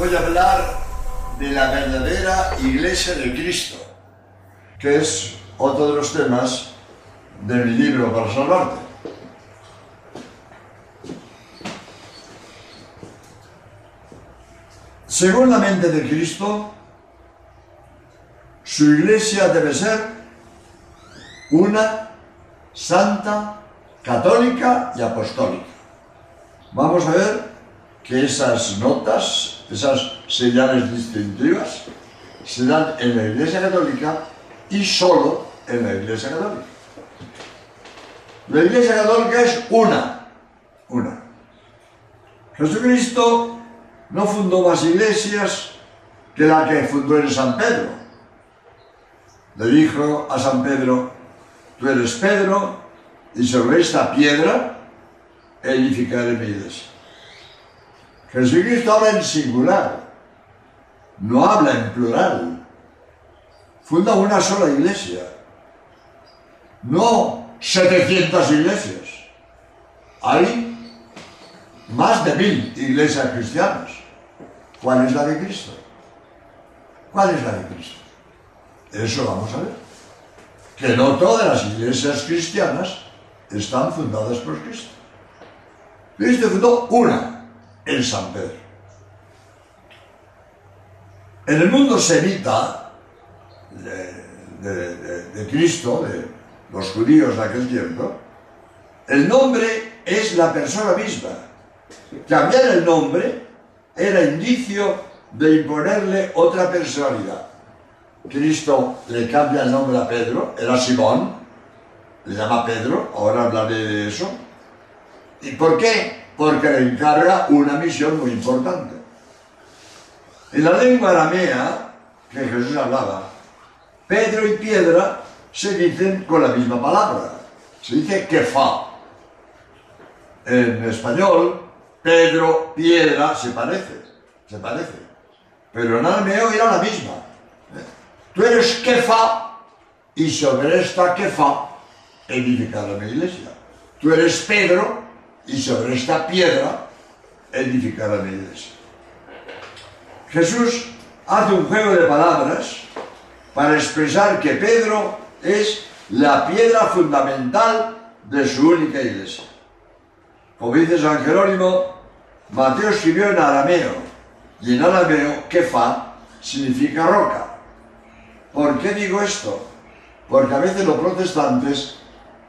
voy a hablar de la verdadera iglesia de Cristo, que es otro de los temas de mi libro para salvarte. Según la mente de Cristo, su iglesia debe ser una, santa, católica y apostólica. Vamos a ver que esas notas, esas señales distintivas, se dan en la Iglesia Católica y solo en la Iglesia Católica. La Iglesia Católica es una, una. Jesucristo no fundó más iglesias que la que fundó en San Pedro. Le dijo a San Pedro, tú eres Pedro, y sobre esta piedra edificaré mi iglesia. Jesucristo habla en singular, no habla en plural. Funda una sola iglesia, no 700 iglesias. Hay más de mil iglesias cristianas. ¿Cuál es la de Cristo? ¿Cuál es la de Cristo? Eso vamos a ver. Que no todas las iglesias cristianas están fundadas por Cristo. Cristo fundó una en San Pedro. En el mundo semita de, de, Cristo, de los judíos de aquel tiempo, el nombre es la persona misma. Cambiar el nombre era indicio de imponerle otra personalidad. Cristo le cambia el nombre a Pedro, era Simón, le llama Pedro, ahora hablaré de eso. ¿Y por qué? Porque le encarga una misión muy importante. En la lengua aramea que Jesús hablaba, Pedro y piedra se dicen con la misma palabra. Se dice fa. En español, Pedro, piedra, se parece. Se parece. Pero en arameo era la misma. Tú eres fa y sobre esta fa edificará mi iglesia. Tú eres Pedro y sobre esta piedra edificará mi iglesia. Jesús hace un juego de palabras para expresar que Pedro es la piedra fundamental de su única iglesia. Como dice San Jerónimo, Mateo escribió en arameo, y en arameo, kefa significa roca. ¿Por qué digo esto? Porque a veces los protestantes,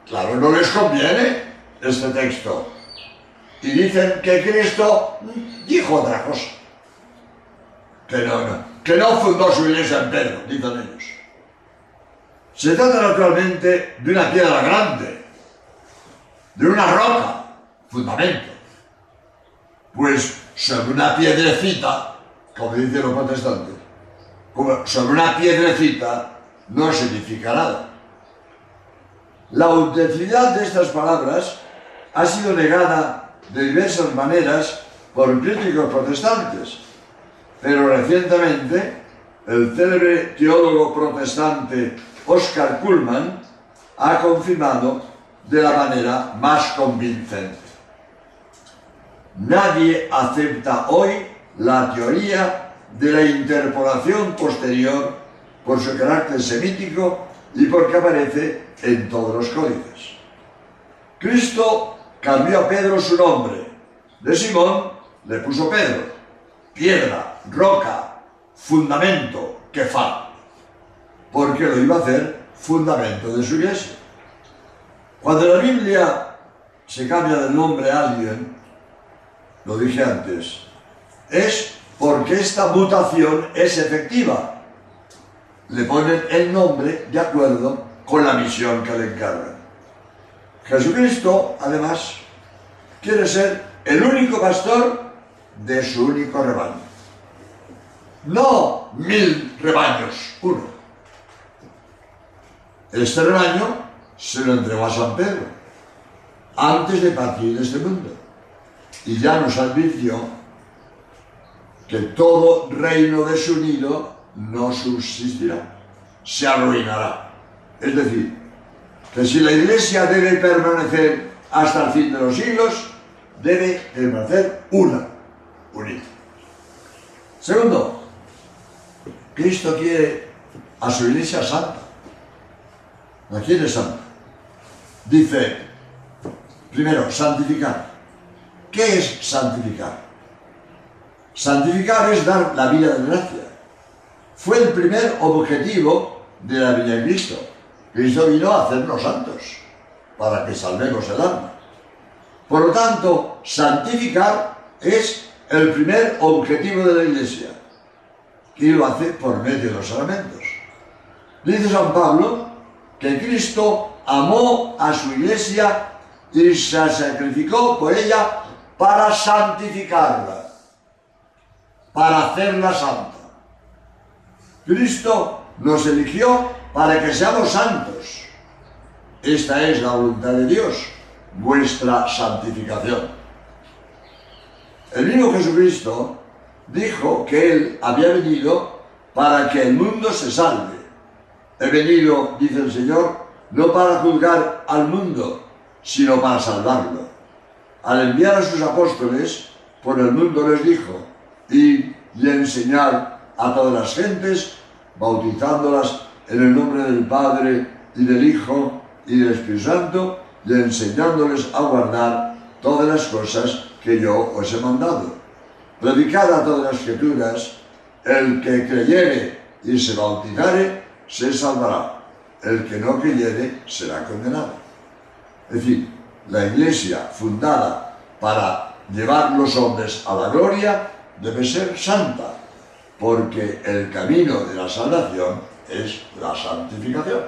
claro, no les conviene este texto. Y dicen que Cristo dijo otra cosa. Que no, que no fundó su iglesia en Pedro, dicen ellos. Se trata naturalmente de una piedra grande, de una roca, fundamento. Pues sobre una piedrecita, como dicen los protestantes, sobre una piedrecita no se edifica nada. La autenticidad de estas palabras ha sido negada de diversas maneras por críticos protestantes, pero recientemente el célebre teólogo protestante Oscar Kuhlman ha confirmado de la manera más convincente. Nadie acepta hoy la teoría de la interpolación posterior por su carácter semítico y porque aparece en todos los códices. Cristo cambió a Pedro su nombre. De Simón le puso Pedro, piedra, roca, fundamento, fa porque lo iba a hacer fundamento de su iglesia. Cuando la Biblia se cambia de nombre a alguien, lo dije antes, es porque esta mutación es efectiva. Le ponen el nombre de acuerdo con la misión que le encargan. Jesucristo, además, quiere ser el único pastor de su único rebaño. No mil rebaños, uno. Este rebaño se lo entregó a San Pedro antes de partir de este mundo. Y ya nos advirtió que todo reino desunido no subsistirá, se arruinará. Es decir, que si la iglesia debe permanecer hasta el fin de los siglos, debe permanecer una, unida. Segundo, Cristo quiere a su iglesia santa. ¿La quiere santa? Dice, primero, santificar. ¿Qué es santificar? Santificar es dar la vida de gracia. Fue el primer objetivo de la vida de Cristo. Cristo vino a hacernos santos, para que salvemos el alma. Por lo tanto, santificar es el primer objetivo de la Iglesia, y lo hace por medio de los sacramentos. Dice San Pablo que Cristo amó a su Iglesia y se sacrificó por ella para santificarla, para hacerla santa. Cristo nos eligió para que seamos santos. Esta es la voluntad de Dios, vuestra santificación. El mismo Jesucristo dijo que Él había venido para que el mundo se salve. He venido, dice el Señor, no para juzgar al mundo, sino para salvarlo. Al enviar a sus apóstoles por el mundo les dijo, y y enseñar a todas las gentes, bautizándolas en el nombre del Padre y del Hijo y del Espíritu Santo, y enseñándoles a guardar todas las cosas que yo os he mandado. Predicad a todas las escrituras, el que creyere y se bautizare, se salvará. El que no creyere será condenado. Es decir, la iglesia fundada para llevar los hombres a la gloria debe ser santa, porque el camino de la salvación es la santificación.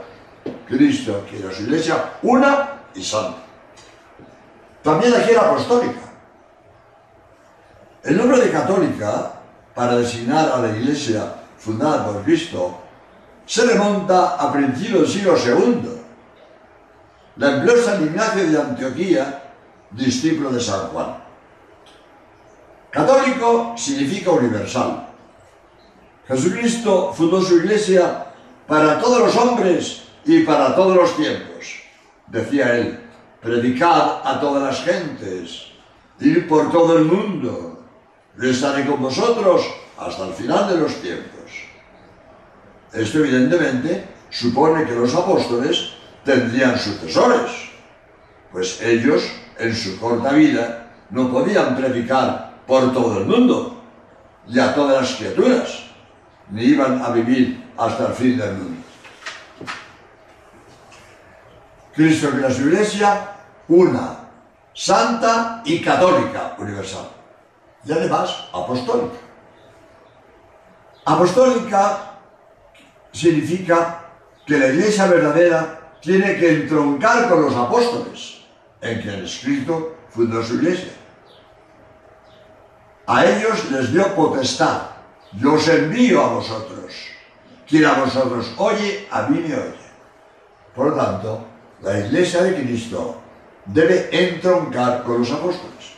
Cristo quiere su iglesia una y santa. También la quiere apostólica. El nombre de católica, para designar a la iglesia fundada por Cristo, se remonta a principios del siglo II. La empleó San Ignacio de Antioquía, discípulo de San Juan. Católico significa universal. Jesucristo fundó su iglesia para todos los hombres y para todos los tiempos. Decía él, predicad a todas las gentes, ir por todo el mundo, yo estaré con vosotros hasta el final de los tiempos. Esto evidentemente supone que los apóstoles tendrían sucesores, pues ellos en su corta vida no podían predicar por todo el mundo y a todas las criaturas, ni iban a vivir hasta el fin del mundo. Cristo que la su iglesia, una, santa y católica universal, y además apostólica. Apostólica significa que la iglesia verdadera tiene que entroncar con los apóstoles, en quienes Cristo fundó su iglesia. A ellos les dio potestad, yo os envío a vosotros. Quien a vosotros oye, a mí me oye. Por lo tanto, la iglesia de Cristo debe entroncar con los apóstoles.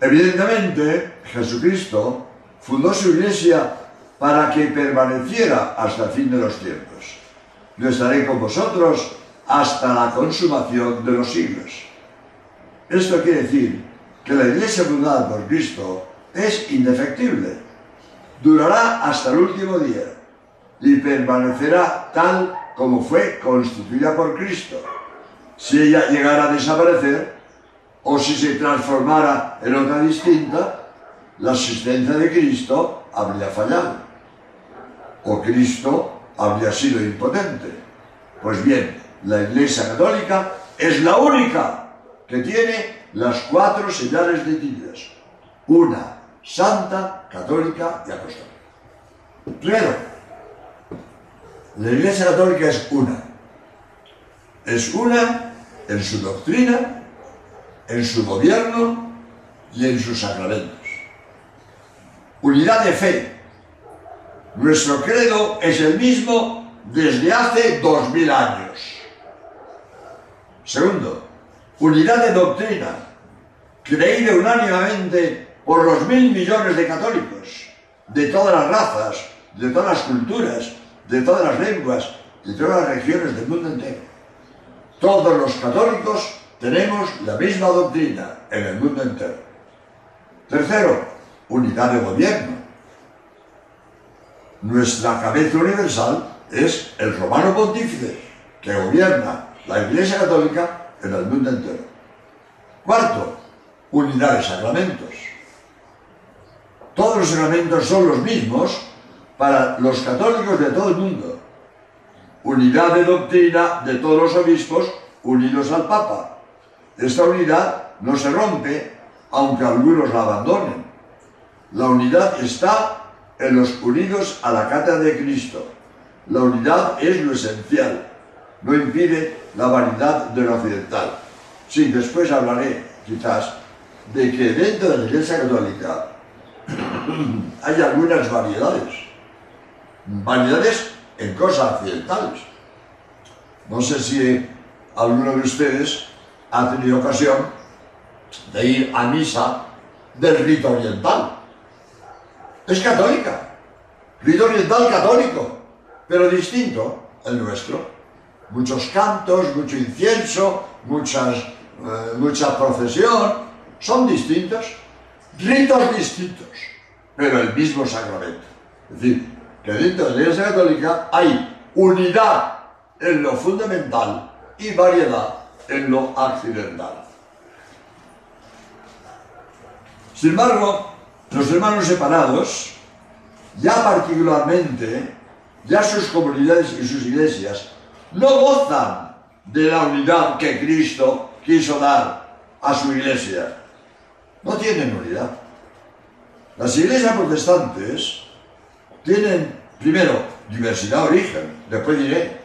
Evidentemente, Jesucristo fundó su iglesia para que permaneciera hasta el fin de los tiempos. Yo estaré con vosotros hasta la consumación de los siglos. Esto quiere decir que la iglesia fundada por Cristo es indefectible, durará hasta el último día y permanecerá tal como fue constituida por Cristo. Si ella llegara a desaparecer o si se transformara en otra distinta, la existencia de Cristo habría fallado o Cristo habría sido impotente. Pues bien, la Iglesia Católica es la única que tiene las cuatro señales definidas. Una, santa, católica y apostólica. Primero, la Iglesia Católica es una. Es una en su doctrina, en su gobierno y en sus sacramentos. Unidad de fe. Nuestro credo es el mismo desde hace dos mil años. Segundo, unidad de doctrina, creída unánimemente por los mil millones de católicos, de todas las razas, de todas las culturas, de todas las lenguas, de todas las regiones del mundo entero. Todos los católicos tenemos la misma doctrina en el mundo entero. Tercero, unidad de gobierno. nuestra cabeza universal es el romano pontífice, que gobierna la Iglesia Católica en el mundo entero. Cuarto, unidad de sacramentos. Todos los sacramentos son los mismos para los católicos de todo el mundo. Unidad de doctrina de todos los obispos unidos al Papa. Esta unidad no se rompe aunque algunos la abandonen. La unidad está en los unidos a la cátedra de Cristo. La unidad es lo esencial, no impide la vanidad de lo occidental. Sí, después hablaré, quizás, de que dentro de la Iglesia Católica hay algunas variedades. Variedades en cosas occidentales. No sé si alguno de ustedes ha tenido ocasión de ir a misa del rito oriental. Es católica. Rito oriental católico, pero distinto el nuestro. Muchos cantos, mucho incienso, muchas, eh, mucha procesión, son distintos, ritos distintos, pero el mismo sacramento. Es decir, que dentro de la Iglesia Católica hay unidad en lo fundamental y variedad en lo accidental. Sin embargo, los hermanos separados, ya particularmente, ya sus comunidades y sus iglesias, no gozan de la unidad que Cristo quiso dar a su iglesia. No tienen unidad. Las iglesias protestantes tienen, primero, diversidad de origen, después diré,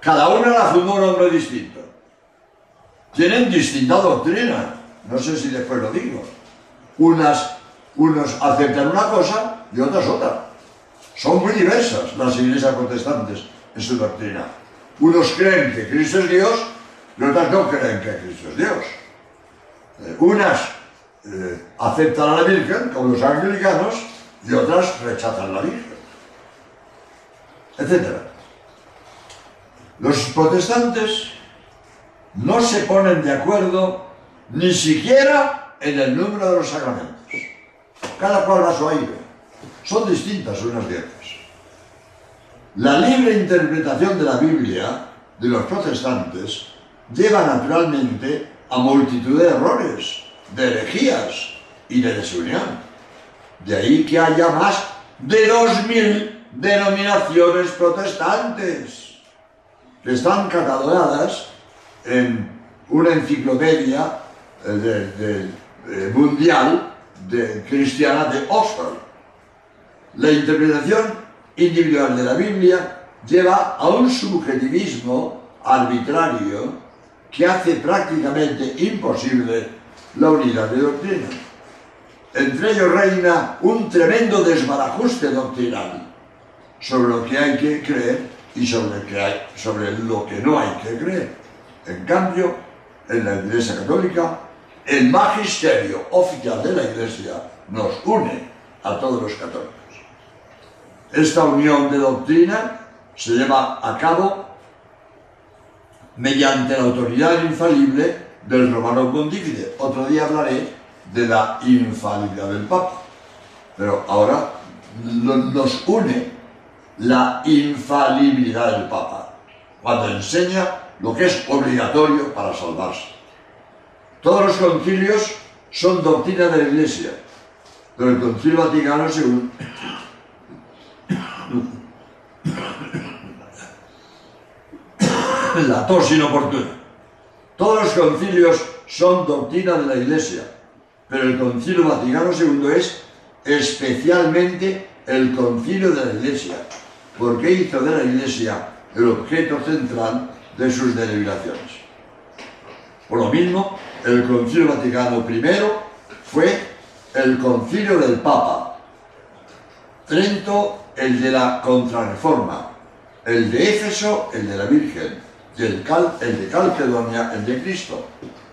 cada una la fundó un hombre distinto. Tienen distinta doctrina, no sé si después lo digo. Unas, unos aceptan una cosa y otras otra. Son muy diversas las iglesias protestantes en su doctrina. Unos creen que Cristo es Dios y otras no creen que Cristo es Dios. Eh, unas eh, aceptan a la Virgen, como los anglicanos, y otras rechazan la Virgen, etc. Los protestantes no se ponen de acuerdo ni siquiera en el número de los sacramentos. Cada cual va a su aire. Son distintas unas de otras. La libre interpretación de la Biblia de los protestantes lleva naturalmente a multitud de errores, de herejías y de desunión. De ahí que haya más de dos mil denominaciones protestantes que están catalogadas en una enciclopedia eh, eh, mundial de, cristiana de Oxford. La interpretación individual de la Biblia lleva a un subjetivismo arbitrario que hace prácticamente imposible la unidad de doctrina. Entre ellos reina un tremendo desbarajuste doctrinal sobre lo que hay que creer y sobre, sobre lo que no hay que creer. En cambio, en la Iglesia Católica, el magisterio oficial de la Iglesia nos une a todos los católicos. Esta unión de doctrina se lleva a cabo mediante la autoridad infalible del romano pontífice. Otro día hablaré de la infalibilidad del Papa. Pero ahora nos une la infalibilidad del Papa, cuando enseña lo que es obligatorio para salvarse. Todos los concilios son doctrina de la Iglesia, pero el Concilio Vaticano II la tos inoportuna. Todos los concilios son doctrina de la Iglesia, pero el Concilio Vaticano II es especialmente el concilio de la Iglesia, porque hizo de la Iglesia el objeto central de sus deliberaciones. Por lo mismo, el Concilio Vaticano I fue el concilio del Papa. Trento, el de la Contrarreforma. El de Éfeso, el de la Virgen y el, de Calcedonia, el de Cristo.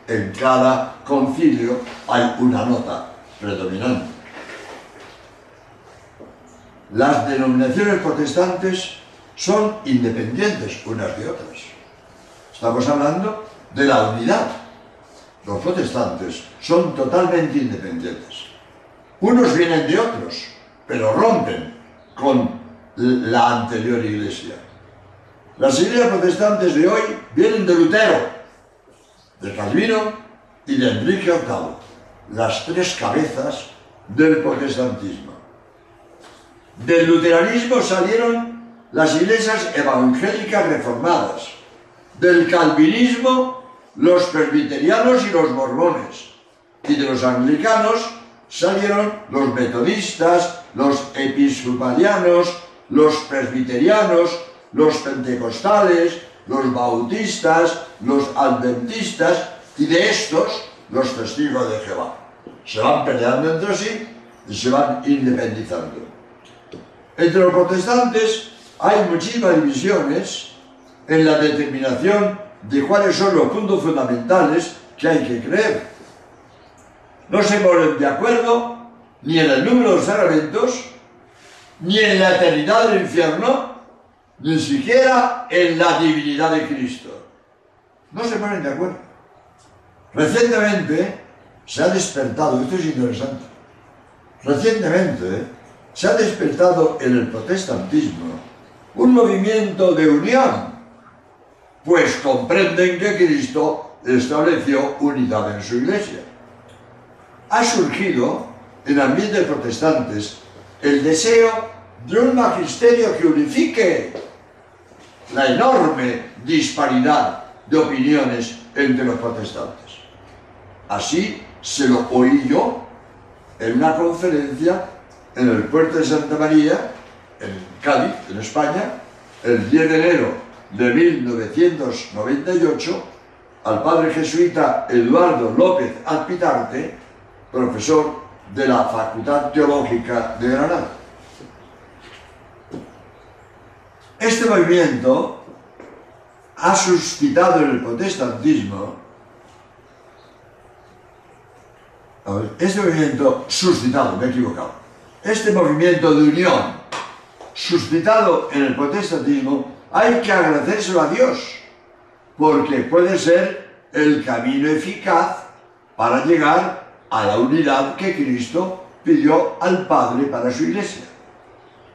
En cada concilio hay una nota predominante. Las denominaciones protestantes son independientes unas de otras. Estamos hablando de la unidad. Los protestantes son totalmente independientes. Unos vienen de otros, pero rompen con la anterior iglesia. Las iglesias protestantes de hoy vienen de Lutero, de Calvino y de Enrique VIII, las tres cabezas del protestantismo. Del luteranismo salieron las iglesias evangélicas reformadas, del calvinismo los presbiterianos y los mormones, y de los anglicanos salieron los metodistas, los episcopalianos, los presbiterianos, los pentecostales, los bautistas, los adventistas y de estos los testigos de Jehová. Se van peleando entre sí y se van independizando. Entre los protestantes hay muchísimas divisiones en la determinación de cuáles son los puntos fundamentales que hay que creer. No se ponen de acuerdo ni en el número de los sacramentos, ni en la eternidad del infierno, ni siquiera en la divinidad de Cristo. No se ponen de acuerdo. Recientemente se ha despertado, esto es interesante, recientemente se ha despertado en el protestantismo un movimiento de unión, pues comprenden que Cristo estableció unidad en su iglesia. Ha surgido en ambientes protestantes el deseo de un magisterio que unifique la enorme disparidad de opiniones entre los protestantes. Así se lo oí yo en una conferencia en el puerto de Santa María, en Cádiz, en España, el 10 de enero de 1998, al padre jesuita Eduardo López Alpitarte, profesor de la Facultad Teológica de Granada. Este movimiento ha suscitado en el protestantismo, este movimiento suscitado, me he equivocado, este movimiento de unión suscitado en el protestantismo, hay que agradecérselo a Dios, porque puede ser el camino eficaz para llegar a la unidad que Cristo pidió al Padre para su iglesia.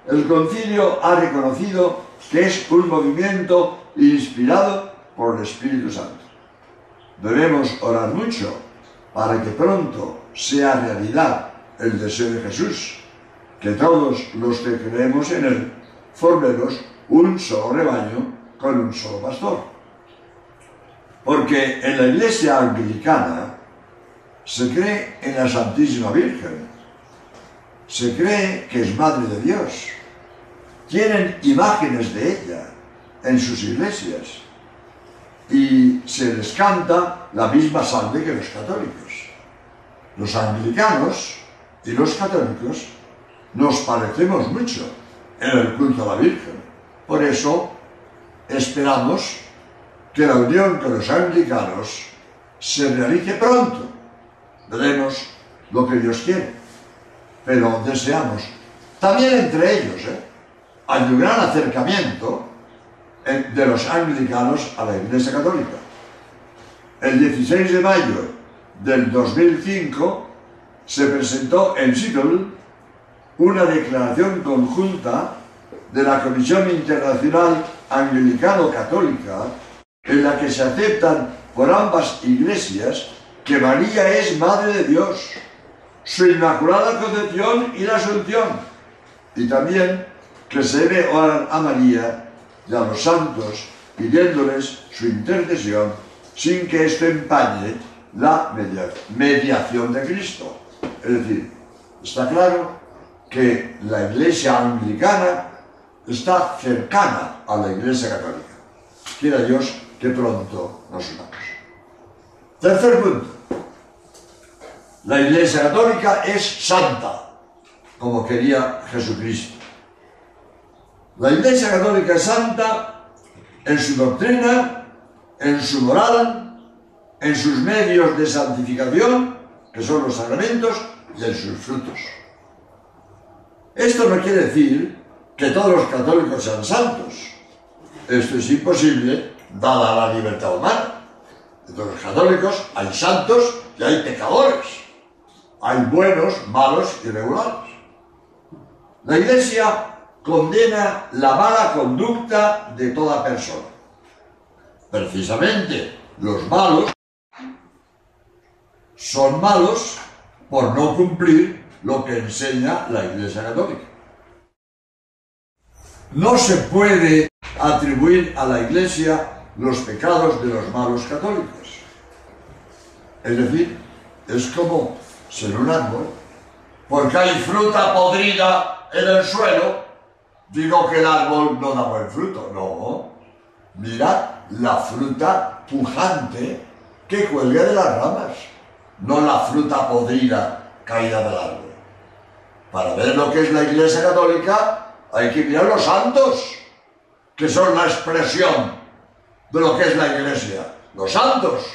El concilio ha reconocido que es un movimiento inspirado por el Espíritu Santo. Debemos orar mucho para que pronto sea realidad el deseo de Jesús, que todos los que creemos en Él formemos un solo rebaño con un solo pastor. Porque en la iglesia anglicana se cree en la Santísima Virgen, se cree que es Madre de Dios, tienen imágenes de ella en sus iglesias y se les canta la misma sangre que los católicos. Los anglicanos y los católicos nos parecemos mucho en el culto a la Virgen. Por eso esperamos que la unión con los anglicanos se realice pronto. Veremos lo que Dios quiere. Pero deseamos, también entre ellos, ¿eh? Un gran acercamiento de los anglicanos a la Iglesia Católica. El 16 de mayo del 2005 se presentó en Seattle una declaración conjunta de la Comisión Internacional Anglicano-Católica en la que se aceptan por ambas iglesias que María es Madre de Dios, su Inmaculada Concepción y la Asunción, y también que se debe orar a María y a los santos pidiéndoles su intercesión sin que esto empañe la mediación de Cristo. Es decir, está claro que la iglesia anglicana está cercana a la iglesia católica. Quiera Dios que pronto nos unamos. Tercer punto. La iglesia católica es santa, como quería Jesucristo. La iglesia católica santa en su doctrina, en su moral, en sus medios de santificación, que son los sacramentos, y en sus frutos. Esto no quiere decir que todos los católicos sean santos. Esto es imposible dada la libertad humana. Entre los católicos hay santos y hay pecadores. Hay buenos, malos y regulares. La Iglesia condena la mala conducta de toda persona. Precisamente los malos son malos por no cumplir lo que enseña la Iglesia Católica. No se puede atribuir a la Iglesia los pecados de los malos católicos. Es decir, es como ser un árbol. Porque hay fruta podrida en el suelo, digo que el árbol no da buen fruto. No. Mirad la fruta pujante que cuelga de las ramas, no la fruta podrida caída del árbol. Para ver lo que es la Iglesia Católica hay que mirar los santos, que son la expresión de lo que es la Iglesia. Los santos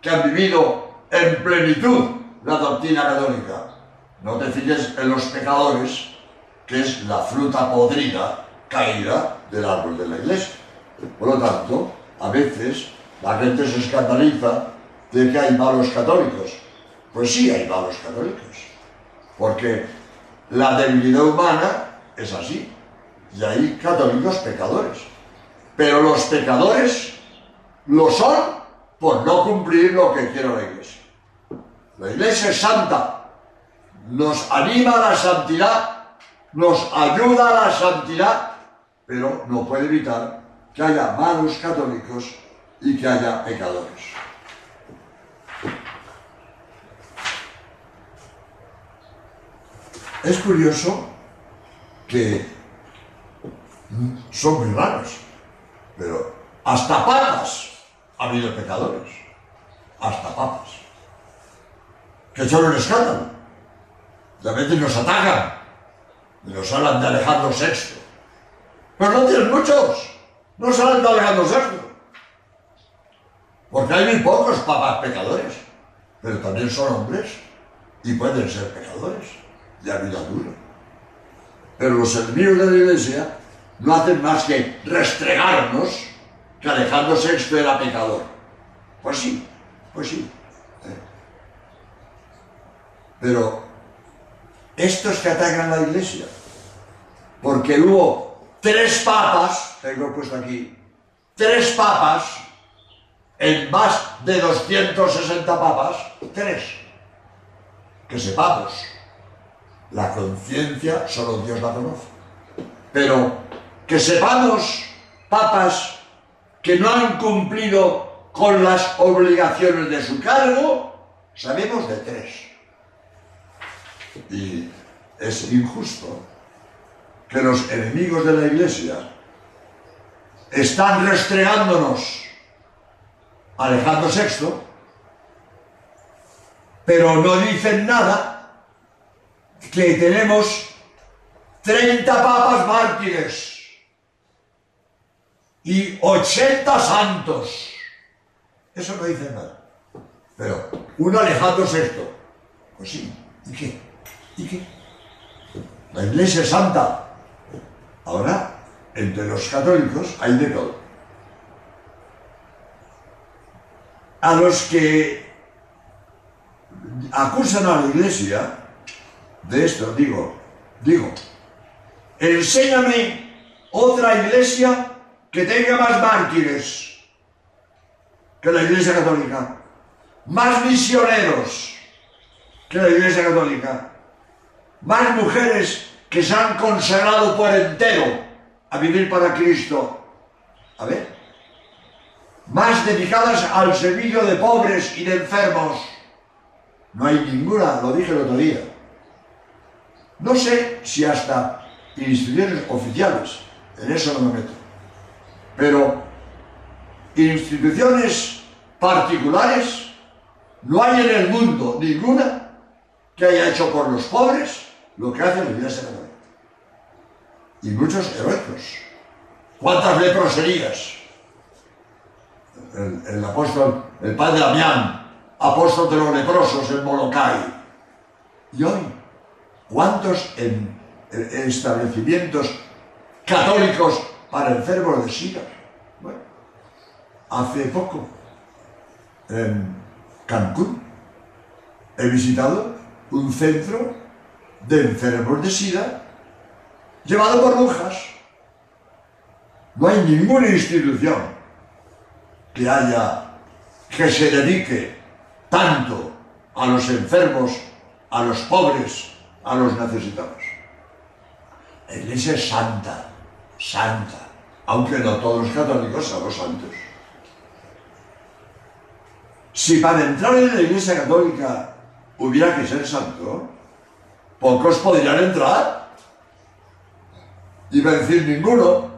que han vivido en plenitud la doctrina católica. No te fijes en los pecadores, que es la fruta podrida caída del árbol de la Iglesia. Por lo tanto, a veces la gente se escandaliza de que hay malos católicos. Pues sí hay malos católicos, porque la debilidad humana es así, y hay católicos pecadores. Pero los pecadores lo son por no cumplir lo que quiere la Iglesia. La Iglesia es santa, nos anima a la santidad, nos ayuda a la santidad, pero no puede evitar que haya malos católicos y que haya pecadores. Es curioso que son muy raros, pero hasta papas ha habido pecadores, hasta papas, que son un escándalo. De veces nos atacan y nos hablan de Alejandro VI, pero no tienes muchos. No salen de Alejandro VI. Porque hay muy pocos papas pecadores, pero también son hombres y pueden ser pecadores de vida dura. Pero los enemigos de la Iglesia no hacen más que restregarnos que Alejandro VI era pecador. Pues sí, pues sí. ¿eh? Pero estos que atacan la Iglesia, porque hubo tres papas, tengo puesto aquí, tres papas, en más de 260 papas, tres. Que sepamos, la conciencia solo Dios la conoce. Pero que sepamos, papas, que no han cumplido con las obligaciones de su cargo, sabemos de tres. Y es injusto que los enemigos de la Iglesia están restregándonos Alejandro VI, pero no dicen nada que tenemos 30 papas mártires y 80 santos. Eso no dice nada. Pero un Alejandro VI, pues sí, ¿y qué? ¿Y qué? La Iglesia es santa, Ahora, entre los católicos hay de todo. A los que acusan a la iglesia de esto, digo, digo, enséñame otra iglesia que tenga más mártires que la iglesia católica, más misioneros que la iglesia católica, más mujeres que se han consagrado por entero a vivir para Cristo. A ver, más dedicadas al servicio de pobres y de enfermos. No hay ninguna, lo dije el otro día. No sé si hasta instituciones oficiales, en eso no me meto. Pero instituciones particulares, no hay en el mundo ninguna que haya hecho por los pobres lo que hace la Iglesia Católica. Y muchos heroicos. ¿Cuántas leproserías? El, el apóstol, el padre Damián, apóstol de los leprosos en Molokai. Y hoy, ¿cuántos en, en establecimientos católicos para enfermos de SIDA? Bueno, hace poco, en Cancún, he visitado un centro de enfermos de SIDA llevado por brujas. No hay ninguna institución que haya que se dedique tanto a los enfermos, a los pobres, a los necesitados. La iglesia es santa, santa, aunque no todos los católicos somos santos. Si para entrar en la iglesia católica hubiera que ser santo, pocos podrían entrar. A decir ninguno,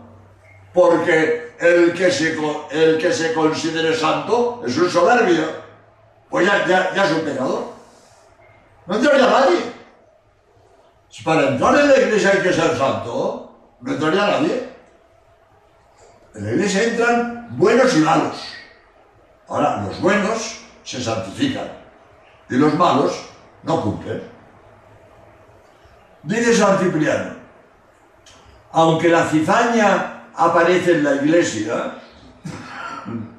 porque el que se, el que se considere santo es un soberbio, pues ya, ya, es un pecador. No entraría nadie. Si para entrar en la iglesia hay que ser santo, no entraría nadie. En la iglesia entran buenos y malos. Ahora, los buenos se santifican y los malos no cumplen. Dice San Cipriano, aunque la cizaña aparece en la iglesia,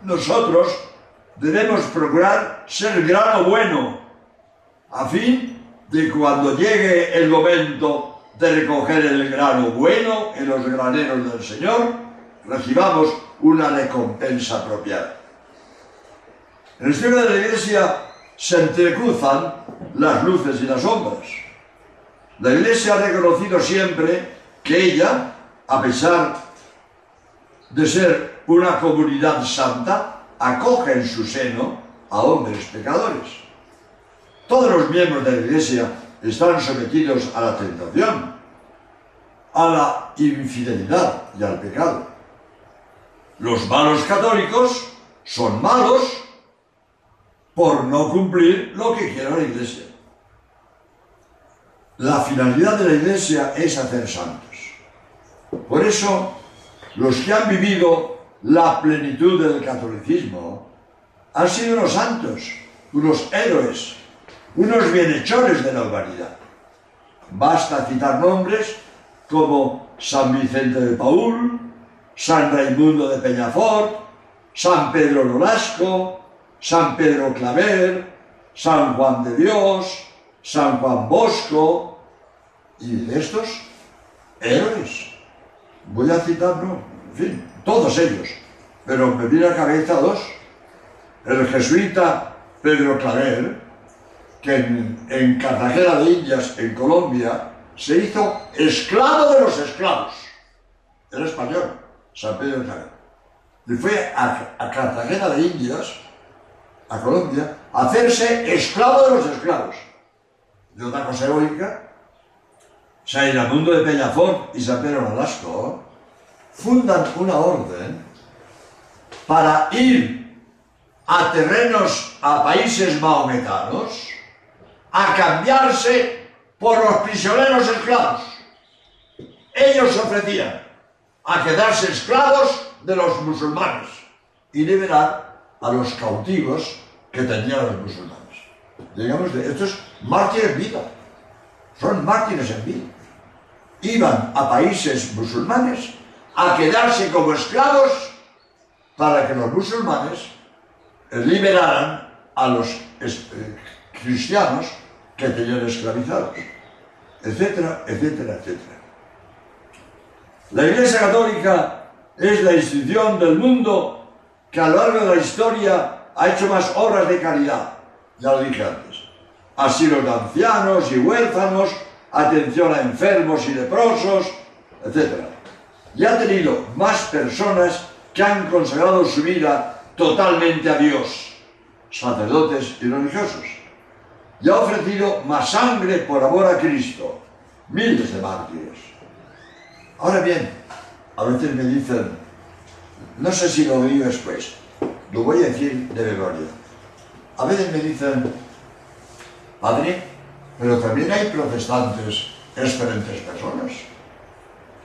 nosotros debemos procurar ser grano bueno, a fin de cuando llegue el momento de recoger el grano bueno en los graneros del Señor, recibamos una recompensa apropiada. En la historia de la Iglesia se entrecruzan las luces y las sombras. La Iglesia ha reconocido siempre que ella, a pesar de ser una comunidad santa, acoge en su seno a hombres pecadores. Todos los miembros de la Iglesia están sometidos a la tentación, a la infidelidad y al pecado. Los malos católicos son malos por no cumplir lo que quiere la Iglesia. La finalidad de la Iglesia es hacer santos. Por eso, los que han vivido la plenitud del catolicismo han sido unos santos, unos héroes, unos bienhechores de la humanidad. Basta citar nombres como San Vicente de Paul, San Raimundo de Peñafort, San Pedro Nolasco, San Pedro Claver, San Juan de Dios, San Juan Bosco, y de estos héroes. Voy a citarlo, en fin, todos ellos, pero me viene a la cabeza dos. El jesuita Pedro Claver, que en, en Cartagena de Indias, en Colombia, se hizo esclavo de los esclavos. Era español San Pedro de Y fue a, Cartagena de Indias, a Colombia, a hacerse esclavo de los esclavos. De otra cosa eólica, San Mundo de Peñafort y San Pedro fundan una orden para ir a terrenos, a países maometanos, a cambiarse por los prisioneros esclavos. Ellos ofrecían a quedarse esclavos de los musulmanes y liberar a los cautivos que tenían los musulmanes. Digamos, estos mártires en vida, son mártires en vida. Iban a países musulmanes a quedarse como esclavos para que los musulmanes liberaran a los eh, cristianos que tenían esclavizados, etcétera, etcétera, etcétera. La Iglesia Católica es la institución del mundo que a lo largo de la historia ha hecho más obras de caridad, ya lo. Asilos de ancianos y huérfanos, atención a enfermos y leprosos, etc. Y ha tenido más personas que han consagrado su vida totalmente a Dios, sacerdotes y religiosos. Y ha ofrecido más sangre por amor a Cristo, miles de mártires. Ahora bien, a veces me dicen, no sé si lo oí después, lo voy a decir de memoria. A veces me dicen, padre, pero también hay protestantes excelentes personas.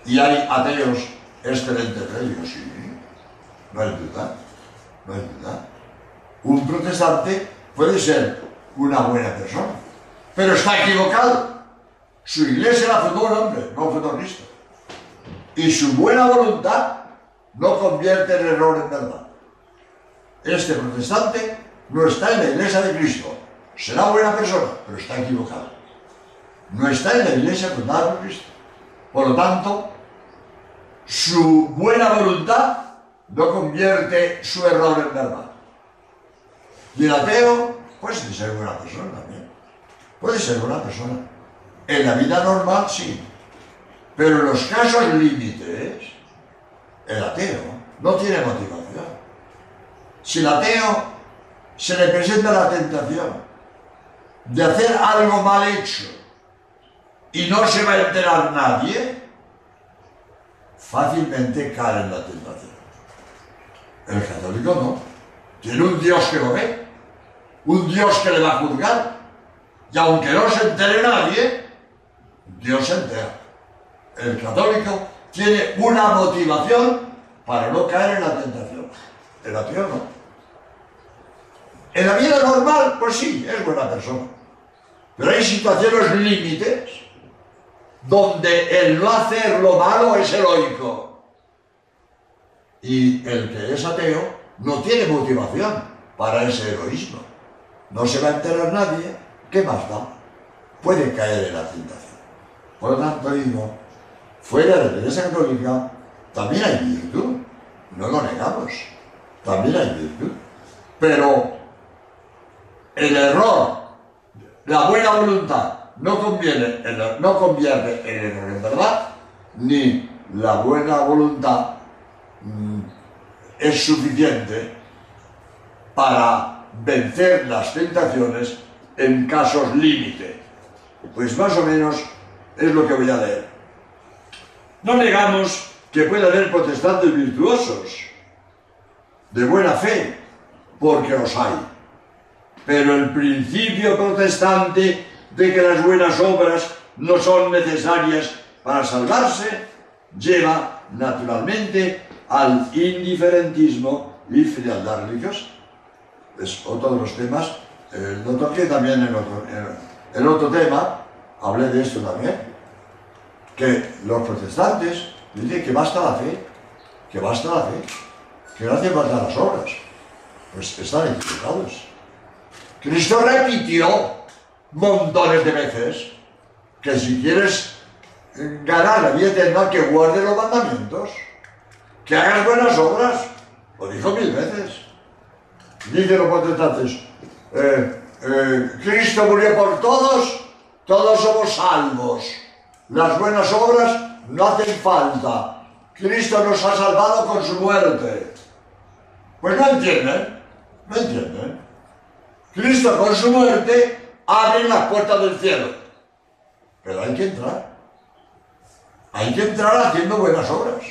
Y hay ateos excelentes ellos, sí. No hay duda, no hay duda. Un protestante puede ser una buena persona, pero está equivocado. Su iglesia la fundó un hombre, no fundó Cristo y su buena voluntad no convierte el error en verdad. Este protestante no está en la iglesia de Cristo. Será buena persona, pero está equivocado. No está en la iglesia fundada por Cristo. Por lo tanto, su buena voluntad no convierte su error en verdad. Y el ateo puede ser buena persona también. Puede ser buena persona. En la vida normal sí. Pero en los casos límites, el ateo no tiene motivación. Si el ateo se le presenta la tentación de hacer algo mal hecho y no se va a enterar nadie, fácilmente cae en la tentación. El católico no. Tiene un Dios que lo ve, un Dios que le va a juzgar. Y aunque no se entere nadie, Dios se entera. El católico tiene una motivación para no caer en la tentación. El ateo no. En la vida normal, pues sí, es buena persona. Pero hay situaciones límites donde el no hacer lo malo es heroico. Y el que es ateo no tiene motivación para ese heroísmo. No se va a enterar nadie, ¿qué más da? Puede caer en la tentación. Por lo tanto, digo, fuera de la Iglesia Católica también hay virtud, no lo negamos, también hay virtud. Pero el error, la buena voluntad, no, conviene no convierte en error en verdad, ni la buena voluntad mm, es suficiente para vencer las tentaciones en casos límite. Pues más o menos es lo que voy a leer. No negamos que puede haber protestantes virtuosos, de buena fe, porque los hay. Pero el principio protestante de que las buenas obras no son necesarias para salvarse lleva naturalmente al indiferentismo y frialdad religiosa. Es otro de los temas, eh, lo toqué también en otro, en otro tema, hablé de esto también, que los protestantes dicen que basta la fe, que basta la fe, que no hace falta las obras. Pues están equivocados. Cristo repitió montones de veces que si quieres ganar la vida eterna, que guarde los mandamientos, que hagas buenas obras. Lo dijo mil veces. Dicen los protestantes, eh, eh, Cristo murió por todos, todos somos salvos. Las buenas obras no hacen falta. Cristo nos ha salvado con su muerte. Pues no entienden, no entienden. Cristo con su muerte abre las puertas del cielo. Pero hay que entrar. Hay que entrar haciendo buenas obras.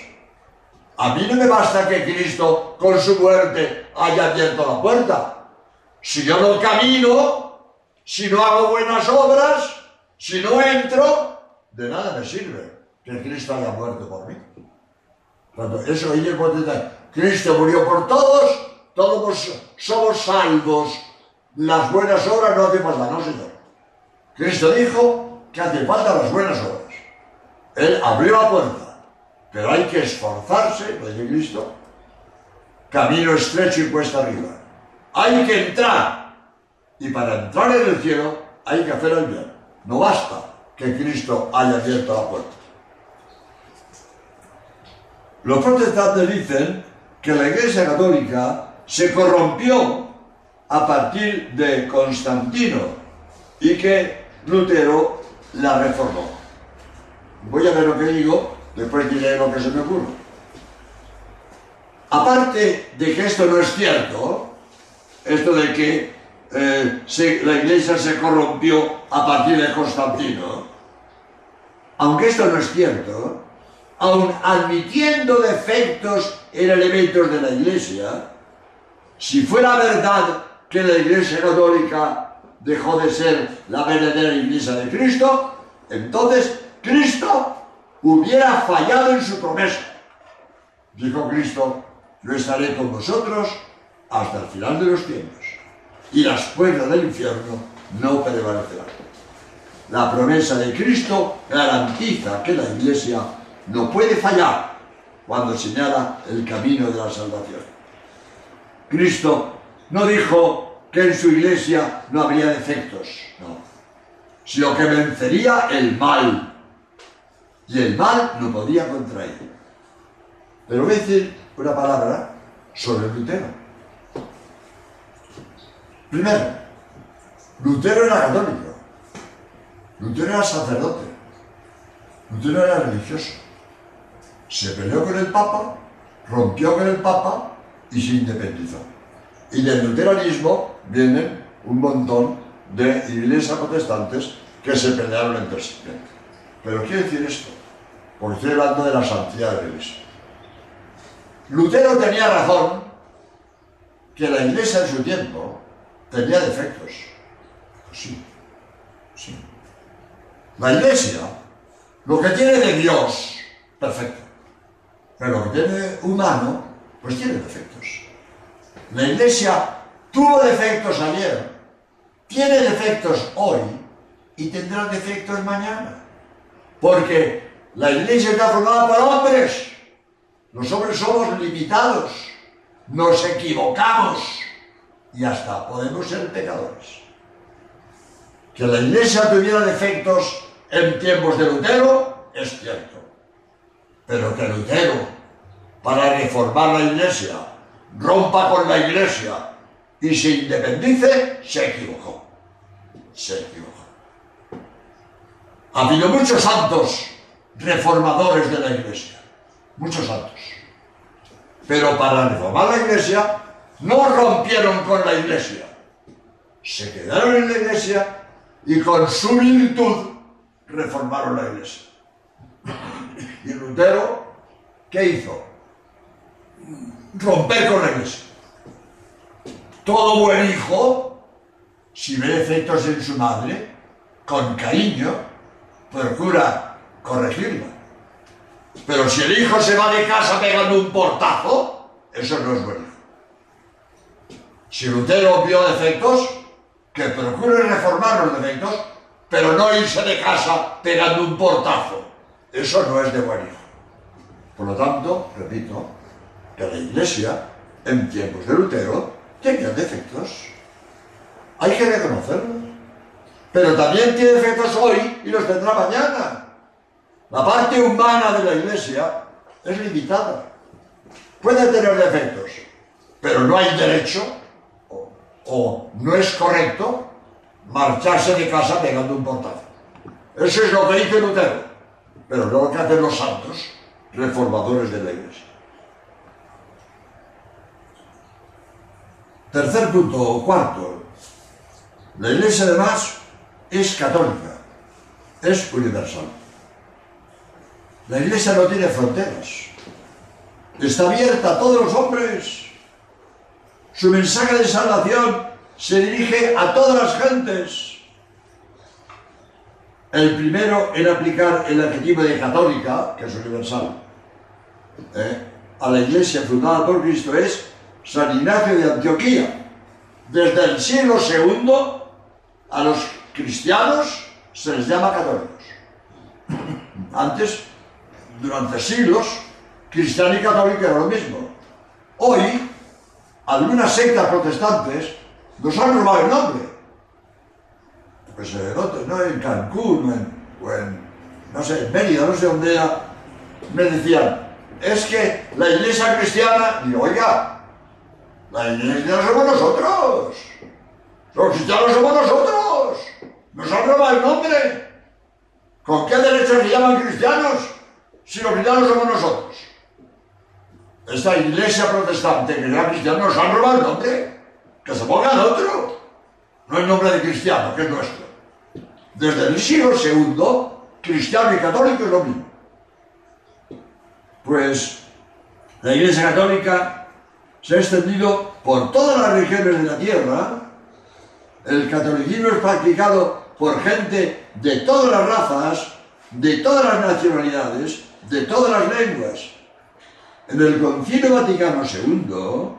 A mí no me basta que Cristo con su muerte haya abierto la puerta. Si yo no camino, si no hago buenas obras, si no entro, de nada me sirve que Cristo haya muerto por mí. Cuando eso es. Cristo murió por todos, todos somos salvos. Las buenas obras no hacen falta, no Señor. Cristo dijo que hace falta las buenas obras. Él abrió la puerta, pero hay que esforzarse, lo dice Cristo, camino estrecho y puesta arriba. Hay que entrar. Y para entrar en el cielo hay que hacer el bien. No basta que Cristo haya abierto la puerta. Los protestantes dicen que la Iglesia Católica se corrompió a partir de Constantino y que Lutero la reformó. Voy a ver lo que digo, después diré lo que se me ocurre. Aparte de que esto no es cierto, esto de que eh, la iglesia se corrompió a partir de Constantino, aunque esto no es cierto, aun admitiendo defectos en elementos de la iglesia, si fuera verdad que la iglesia católica dejó de ser la verdadera iglesia de Cristo, entonces Cristo hubiera fallado en su promesa. Dijo Cristo, yo estaré con vosotros hasta el final de los tiempos y las puertas del infierno no prevalecerán. La promesa de Cristo garantiza que la iglesia no puede fallar cuando señala el camino de la salvación. Cristo no dijo que en su iglesia no habría defectos, no, sino que vencería el mal. y el mal no podía contra él. Pero voy a decir una palabra sobre Lutero. Primero, Lutero era católico. Lutero era sacerdote. Lutero era religioso. Se peleó con el Papa, rompió con el Papa y se independizó. Y del luteranismo vienen un montón de iglesias protestantes que se pelearon entre sí. Pero quiero decir esto, porque estoy hablando de la santidad de la iglesia. Lutero tenía razón que la iglesia en su tiempo tenía defectos. Pues sí, sí. La iglesia, lo que tiene de Dios, perfecto. Pero lo que tiene humano, pues tiene defectos. La iglesia tuvo defectos ayer, tiene defectos hoy y tendrá defectos mañana. Porque la iglesia está formada por hombres. Los hombres somos limitados, nos equivocamos y hasta podemos ser pecadores. Que la iglesia tuviera defectos en tiempos de Lutero es cierto. Pero que Lutero, para reformar la iglesia, rompa con la iglesia y se independice, se equivocó. Se equivocó. Ha habido muchos santos reformadores de la iglesia. Muchos santos. Pero para reformar la iglesia, no rompieron con la iglesia. Se quedaron en la iglesia y con su virtud reformaron la iglesia. Y Lutero, ¿qué hizo? Romper con la iglesia. Todo buen hijo, si ve defectos en su madre, con cariño, procura corregirla. Pero si el hijo se va de casa pegando un portazo, eso no es buen hijo. Si Lutero vio defectos, que procure reformar los defectos, pero no irse de casa pegando un portazo. Eso no es de buen hijo. Por lo tanto, repito, que la iglesia, en tiempos de Lutero, tenía defectos. Hay que reconocerlos. Pero también tiene defectos hoy y los tendrá mañana. La parte humana de la iglesia es limitada. Puede tener defectos, pero no hay derecho o, no es correcto marcharse de casa pegando un portazo. Eso es lo que dice Lutero, pero no lo que hacen los santos reformadores de la iglesia. Tercer punto, o cuarto, la iglesia además es católica, es universal. La iglesia no tiene fronteras. Está abierta a todos los hombres. Su mensaje de salvación se dirige a todas las gentes. El primero en aplicar el adjetivo de católica, que es universal, ¿eh? a la iglesia fundada por Cristo es San Ignacio de Antioquía. Desde el siglo II a los cristianos se les llama católicos. Antes durante siglos, cristiano y católico era lo mismo. Hoy, algunas sectas protestantes nos han robado el nombre. Pues eh, no, en Cancún, o en, no sé, en Mérida, no sé dónde era, me decían, es que la iglesia cristiana, digo, oiga, la iglesia somos nosotros, los cristianos somos nosotros, nos han robado el nombre. ¿Con qué derecho se llaman cristianos? si los cristianos somos nosotros. Esta iglesia protestante que era cristiana nos han robado el nombre. Que se pongan otro. No el nombre de cristiano, que es nuestro. Desde el siglo II, cristiano y católico es lo mismo. Pues la iglesia católica se ha extendido por todas las regiones de la tierra. El catolicismo es practicado por gente de todas las razas, de todas las nacionalidades, de todas las lenguas. En el Concilio Vaticano II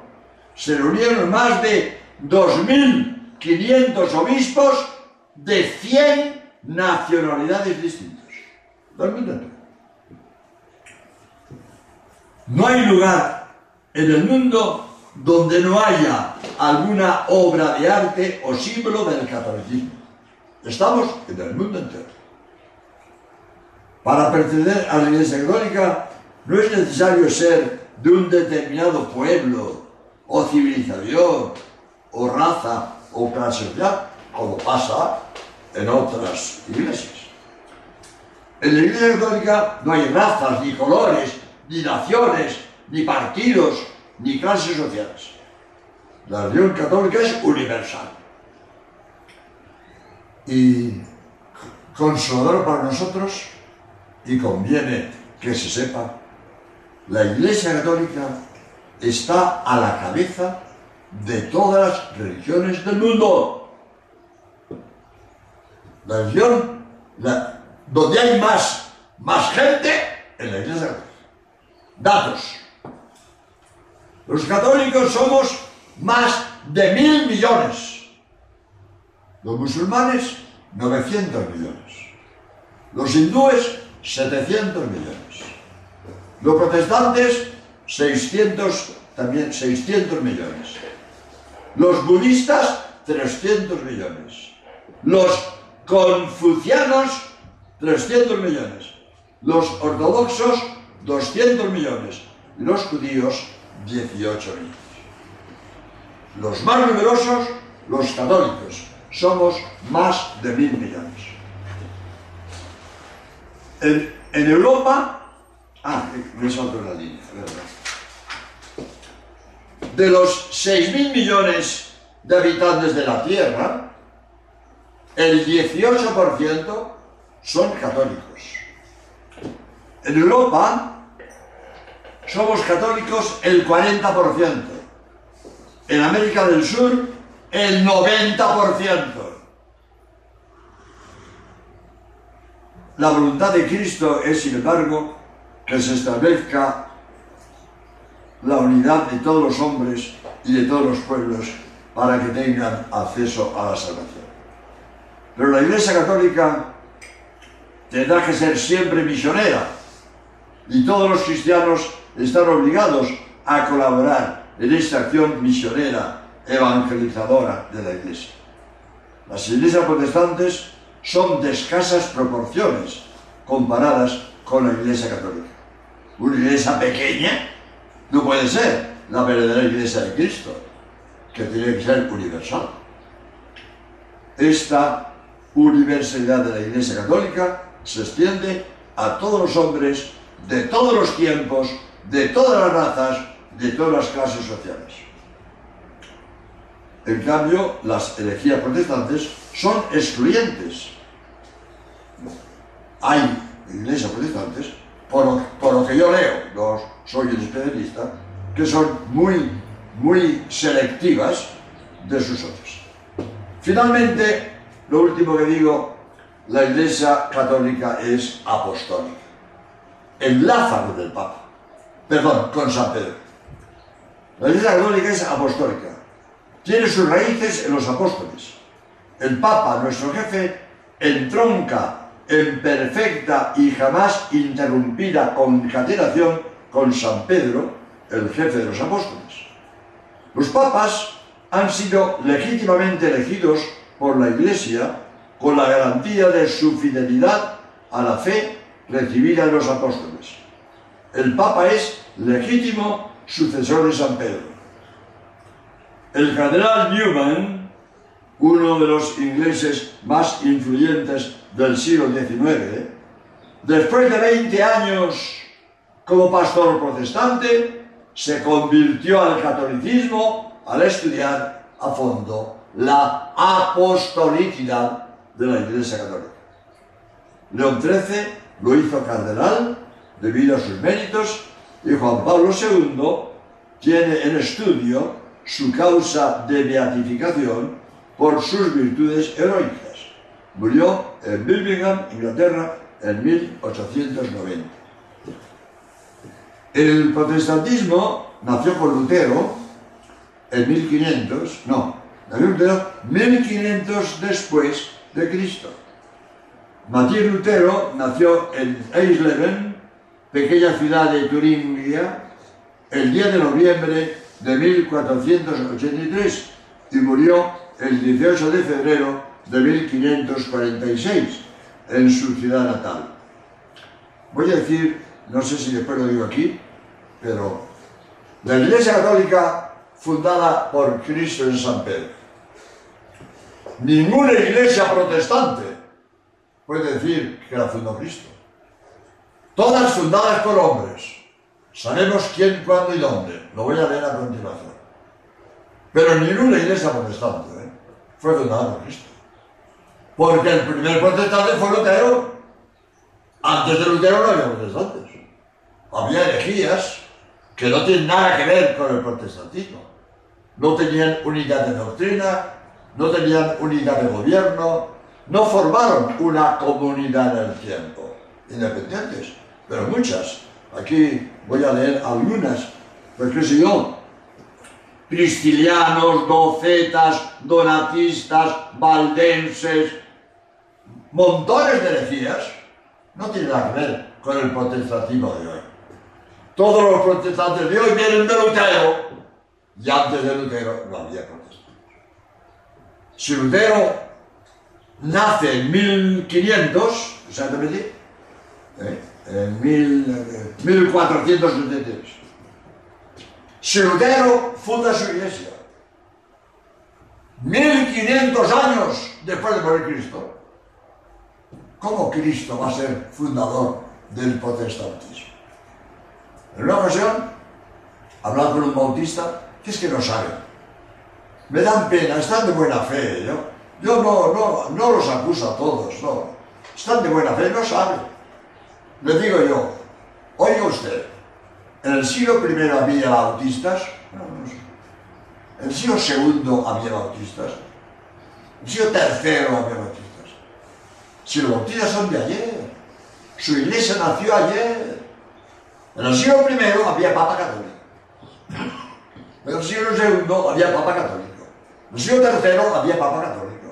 se reunieron más de 2.500 obispos de 100 nacionalidades distintas. No hay lugar en el mundo donde no haya alguna obra de arte o símbolo del catolicismo. Estamos en el mundo entero. Para pertenecer a la Iglesia Católica no es necesario ser de un determinado pueblo o civilización o raza o clase social, como pasa en otras iglesias. En la Iglesia Católica no hay razas, ni colores, ni naciones, ni partidos, ni clases sociales. La religión católica es universal. Y consolador para nosotros, y conviene que se sepa, la Iglesia Católica está a la cabeza de todas las religiones del mundo. La religión donde hay más, más gente en la Iglesia Católica. Datos. Los católicos somos más de mil millones. Los musulmanes, 900 millones. Los hindúes, 700 millones. Los protestantes, 600, también 600 millones. Los budistas, 300 millones. Los confucianos, 300 millones. Los ortodoxos, 200 millones. Los judíos, 18 millones. Los más numerosos, los católicos. Somos más de mil millones. En, Europa, ah, me salto la línea, verdad. De los 6.000 millones de habitantes de la Tierra, el 18% son católicos. En Europa somos católicos el 40%. En América del Sur el 90%. La voluntad de Cristo es, sin embargo, que se establezca la unidad de todos los hombres y de todos los pueblos para que tengan acceso a la salvación. Pero la Iglesia Católica tendrá que ser siempre misionera y todos los cristianos están obligados a colaborar en esta acción misionera, evangelizadora de la Iglesia. Las iglesias protestantes son de escasas proporciones comparadas con la Iglesia Católica. Una iglesia pequeña no puede ser la verdadera Iglesia de Cristo, que tiene que ser universal. Esta universalidad de la Iglesia Católica se extiende a todos los hombres de todos los tiempos, de todas las razas, de todas las clases sociales. En cambio, las herejías protestantes son excluyentes. Hay iglesias protestantes, por, lo que yo leo, no soy el especialista, que son muy, muy selectivas de sus otros. Finalmente, lo último que digo, la Iglesia Católica es apostólica. Enlaza con el Papa. Perdón, con San Pedro. La Iglesia Católica es apostólica. Tiene sus raíces en los apóstoles. El Papa, nuestro jefe, entronca en perfecta y jamás interrumpida concatenación con San Pedro, el jefe de los apóstoles. Los papas han sido legítimamente elegidos por la Iglesia con la garantía de su fidelidad a la fe recibida de los apóstoles. El Papa es legítimo sucesor de San Pedro. El cardenal Newman, uno de los ingleses más influyentes del siglo XIX, después de 20 años como pastor protestante, se convirtió al catolicismo al estudiar a fondo la apostolicidad de la Iglesia Católica. León XIII lo hizo cardenal debido a sus méritos y Juan Pablo II tiene en estudio su causa de beatificación por sus virtudes heroicas. Murió en Birmingham, Inglaterra, en 1890. El protestantismo nació con Lutero en 1500, no, Lutero 1500 después de Cristo. Matías Lutero nació en Eisleben, pequeña ciudad de Turingia, el 10 de noviembre de 1483 y murió el 18 de febrero de 1546 en su ciudad natal. voy a decir, no sé si después lo digo aquí, pero la Iglesia Católica fundada por Cristo en San Pedro. Ninguna iglesia protestante puede decir que la fundó Cristo. Todas fundadas por hombres. Sabemos quién, cuándo y dónde. Lo voy a leer a continuación. Pero ninguna iglesia protestante ¿eh? fue fundada por Cristo. Porque el primer protestante fue Lutero. Antes de Lutero no había protestantes. Había herejías que no tienen nada que ver con el protestantismo. No tenían unidad de doctrina, no tenían unidad de gobierno, no formaron una comunidad en el tiempo, independientes, pero muchas. Aquí voy a leer algunas, qué sé yo, cristilianos, docetas, donatistas, valdenses, montones de herejías, no tienen nada que ver con el protestantismo de hoy. Todos los protestantes de hoy vienen de Lutero, y antes de Lutero no había protestantes. Si Lutero nace en 1500, exactamente, ¿eh? En 1473, si Lutero funda su iglesia, 1500 años después de morir Cristo, ¿cómo Cristo va a ser fundador del protestantismo? En una ocasión, hablando con un bautista, que es que no saben. Me dan pena, están de buena fe. Yo, yo no, no, no los acuso a todos, no. Están de buena fe, no saben. Le digo yo, oiga usted, en el siglo I había bautistas. En el siglo II había bautistas, en el siglo III había bautistas. Si los bautistas son de ayer, su iglesia nació ayer. En el siglo I había papa católico. En el siglo II había papa católico. En el siglo III había papa católico.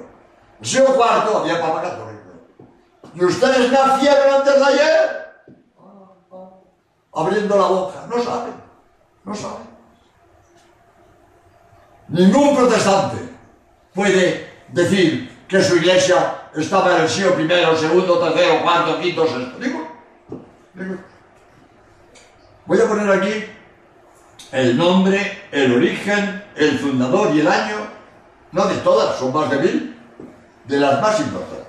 En el siglo IV había papa católico. ¿Y ustedes nacieron antes de ayer? Abriendo la boca. No saben. No saben. Ningún protestante puede decir que su iglesia estaba en el siglo I, segundo, tercero, cuarto, quinto, sexto. Digo, digo. Voy a poner aquí el nombre, el origen, el fundador y el año, no de todas, son más de mil, de las más importantes.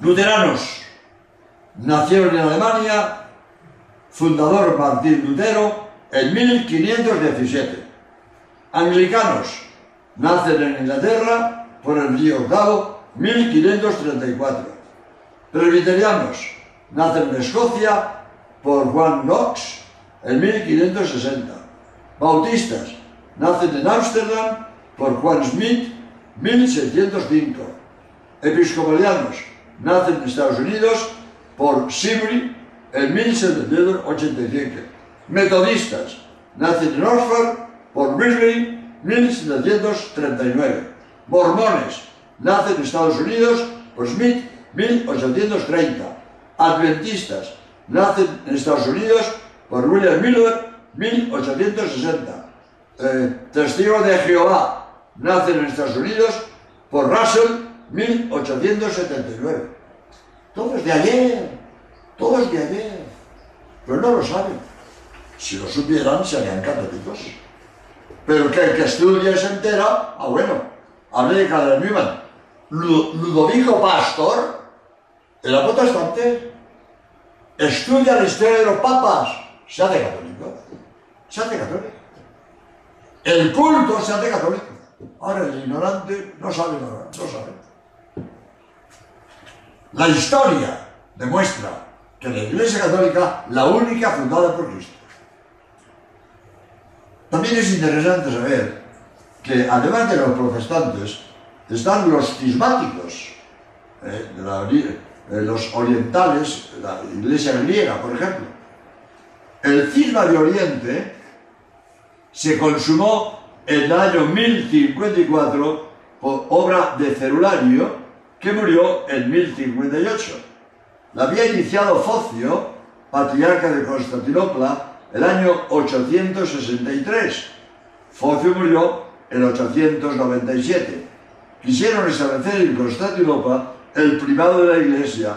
Luteranos, nacieron en Alemania, fundador Martín Lutero, en 1517. Anglicanos, nacen en Inglaterra por el río octavo, 1534. Presbiterianos, nacen en Escocia por Juan Knox, en 1560. Bautistas nacen en Ámsterdam por Juan Smith, 1605. Episcopalianos nacen en Estados Unidos por Sibley en 1787. Metodistas. nacen en Oxford por Wesley 1739. Mormones. nacen en Estados Unidos por Smith 1830. Adventistas. Nacen en Estados Unidos por William Miller 1860. Eh, testigo de Jehová. Nace en Estados Unidos por Russell 1879. Todos de ayer. Todos de ayer. Pero no lo saben. Si lo supieran, serían católicos. Pero que el que estudia se entera, ah bueno, hablé de Carl Newman. Ludovico Pastor era protestante. Estudia la historia de los papas se hace católico. Se hace católico. El culto se hace católico. Ahora el ignorante no sabe nada, no sabe. La historia demuestra que la Iglesia Católica, la única fundada por Cristo. También es interesante saber que además de los protestantes, están los cismáticos, eh, eh, los orientales, la iglesia griega, por ejemplo, el cisma de Oriente se consumó en el año 1054 por obra de Cerulario, que murió en 1058. La había iniciado Focio, patriarca de Constantinopla, el año 863. Focio murió en 897. Quisieron establecer en Constantinopla el primado de la Iglesia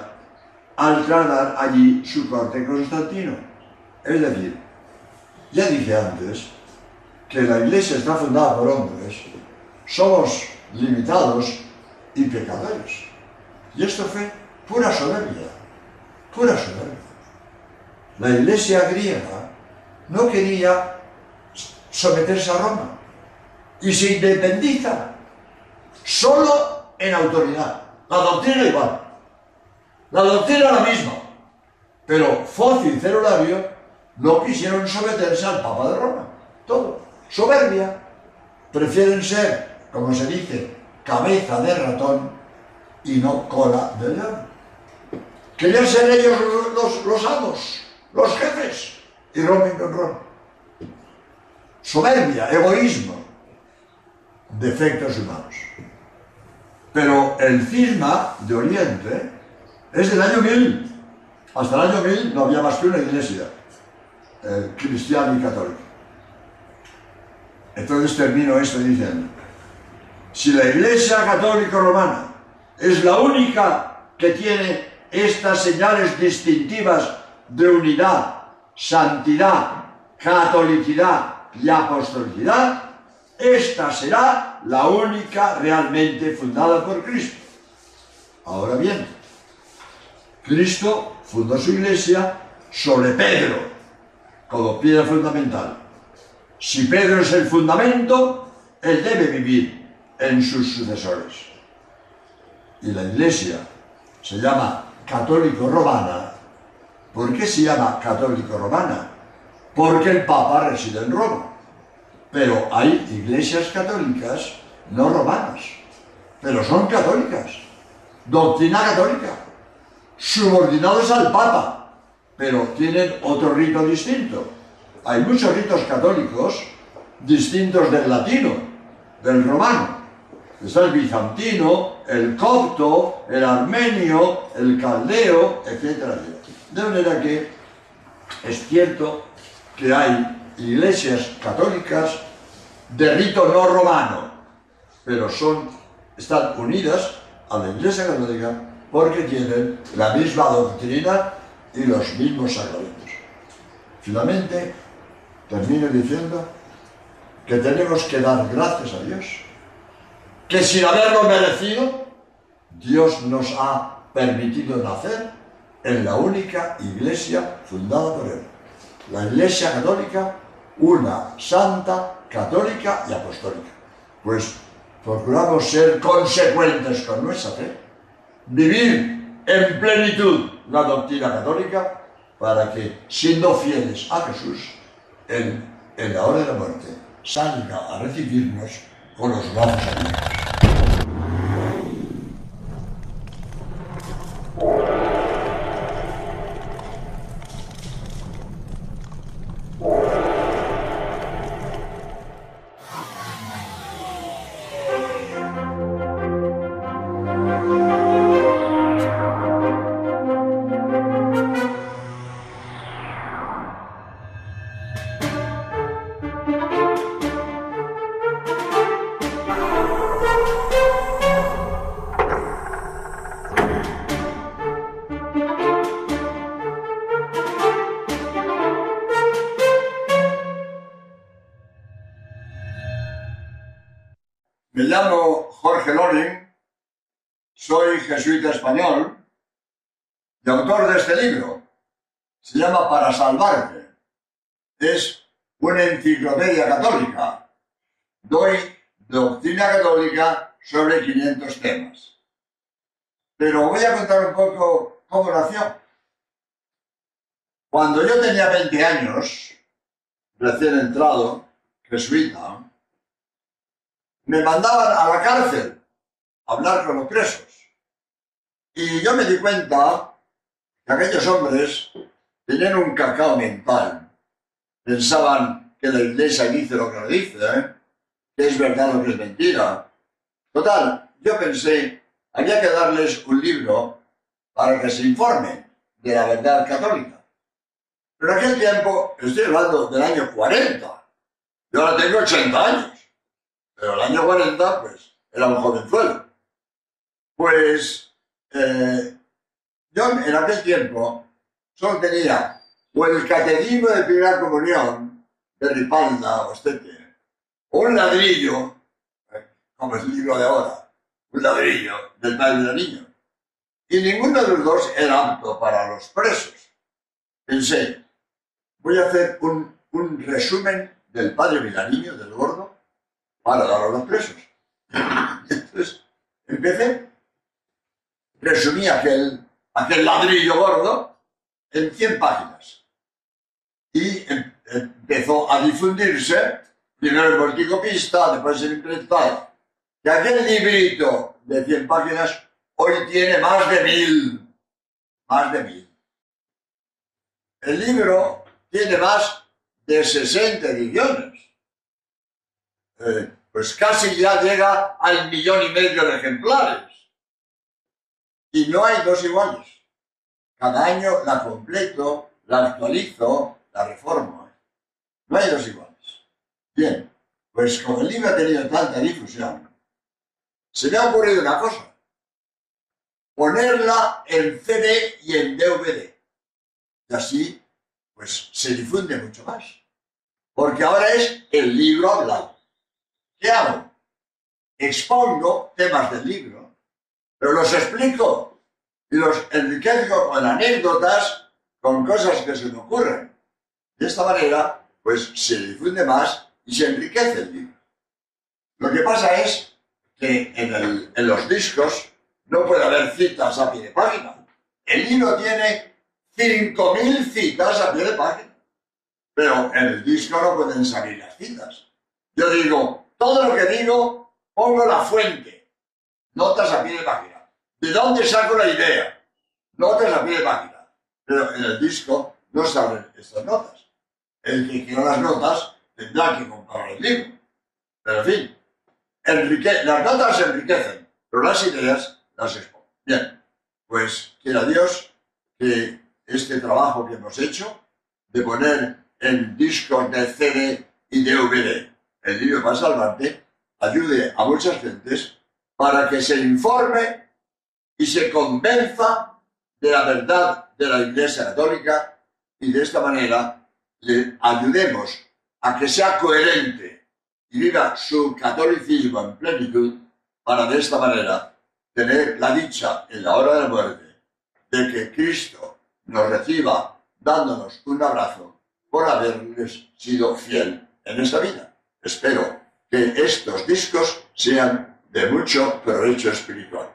al tratar allí su corte Constantino. Es decir, ya dije antes que la iglesia está fundada por hombres, somos limitados y pecadores. Y esto fue pura soberbia, soberbia. La iglesia griega no quería someterse a Roma y se independiza solo en autoridad. La doctrina igual. La doctrina la misma. Pero Focio y Cerulario no quisieron someterse al Papa de Roma. Todo. Soberbia. Prefieren ser, como se dice, cabeza de ratón y no cola de león. Querían ser ellos los, amos, los jefes, y rompen con Roma. Soberbia, egoísmo, defectos humanos. Pero el cisma de Oriente es del año 1000. Hasta el año 1000 no había más que una iglesia cristiana y católica. Entonces termino esto diciendo, si la iglesia católica romana es la única que tiene estas señales distintivas de unidad, santidad, catolicidad y apostolicidad, esta será la única realmente fundada por Cristo. Ahora bien, Cristo fundó su iglesia sobre Pedro, como piedra fundamental. Si Pedro es el fundamento, él debe vivir en sus sucesores. Y la iglesia se llama católico romana. ¿Por qué se llama católico romana? Porque el Papa reside en Roma. Pero hay iglesias católicas no romanas, pero son católicas. Doctrina católica. Subordinados al Papa, pero tienen otro rito distinto. Hay muchos ritos católicos distintos del latino, del romano. Está el bizantino, el copto, el armenio, el caldeo, etc. De manera que es cierto que hay iglesias católicas de rito no romano, pero son, están unidas a la iglesia católica porque tienen la misma doctrina y los mismos sacramentos. Finalmente, termino diciendo que tenemos que dar gracias a Dios, que sin haberlo merecido, Dios nos ha permitido nacer en la única iglesia fundada por Él, la Iglesia Católica, una santa, católica y apostólica. Pues procuramos ser consecuentes con nuestra fe, vivir en plenitud la doctrina católica para que, siendo fieles a Jesús, Él, en la hora de la muerte, salga a recibirnos con los brazos abiertos. Recién entrado, jesuita, me mandaban a la cárcel a hablar con los presos. Y yo me di cuenta que aquellos hombres tenían un cacao mental. Pensaban que la iglesia dice lo que dice, ¿eh? que es verdad lo que es mentira. Total, yo pensé, había que darles un libro para que se informen de la verdad católica. Pero en aquel tiempo, estoy hablando del año 40, yo ahora tengo 80 años. Pero el año 40, pues, era un jovenzuelo. Pues, eh, Yo en aquel tiempo solo tenía o el catecismo de primera comunión de Ripalda o Estete, o un ladrillo, eh, como es el libro de ahora, un ladrillo del padre del niño. Y ninguno de los dos era apto para los presos. Pensé, voy a hacer un, un resumen del padre Milaniño, del gordo, para dar a los presos. Entonces, empecé, resumí aquel, aquel ladrillo gordo en 100 páginas. Y em, empezó a difundirse, primero el porticopista, después el intelectual, que aquel librito de 100 páginas hoy tiene más de mil, más de mil. El libro tiene más de 60 ediciones. Eh, pues casi ya llega al millón y medio de ejemplares. Y no hay dos iguales. Cada año la completo, la actualizo, la reformo. No hay dos iguales. Bien, pues como el libro ha tenido tanta difusión, se me ha ocurrido una cosa. Ponerla en CD y en DVD. Y así, pues se difunde mucho más. Porque ahora es el libro hablado. ¿Qué hago? Expongo temas del libro, pero los explico y los enriquezco con anécdotas, con cosas que se me ocurren. De esta manera, pues se difunde más y se enriquece el libro. Lo que pasa es que en, en los discos no puede haber citas a pie de página. El libro tiene 5.000 citas a pie de página. Pero en el disco no pueden salir las citas. Yo digo, todo lo que digo, pongo la fuente. Notas a pie de página. ¿De dónde saco la idea? Notas a pie de página. Pero en el disco no salen estas notas. El que quiera las notas tendrá que comprar el libro. Pero en fin, las notas enriquecen, pero las ideas las expongo. Bien, pues quiera Dios que este trabajo que hemos hecho de poner en discos de CD y DVD el libro para salvarte ayude a muchas gentes para que se informe y se convenza de la verdad de la Iglesia Católica y de esta manera le ayudemos a que sea coherente y viva su catolicismo en plenitud para de esta manera tener la dicha en la hora de la muerte de que Cristo nos reciba dándonos un abrazo por haberles sido fiel en esta vida. Espero que estos discos sean de mucho provecho espiritual.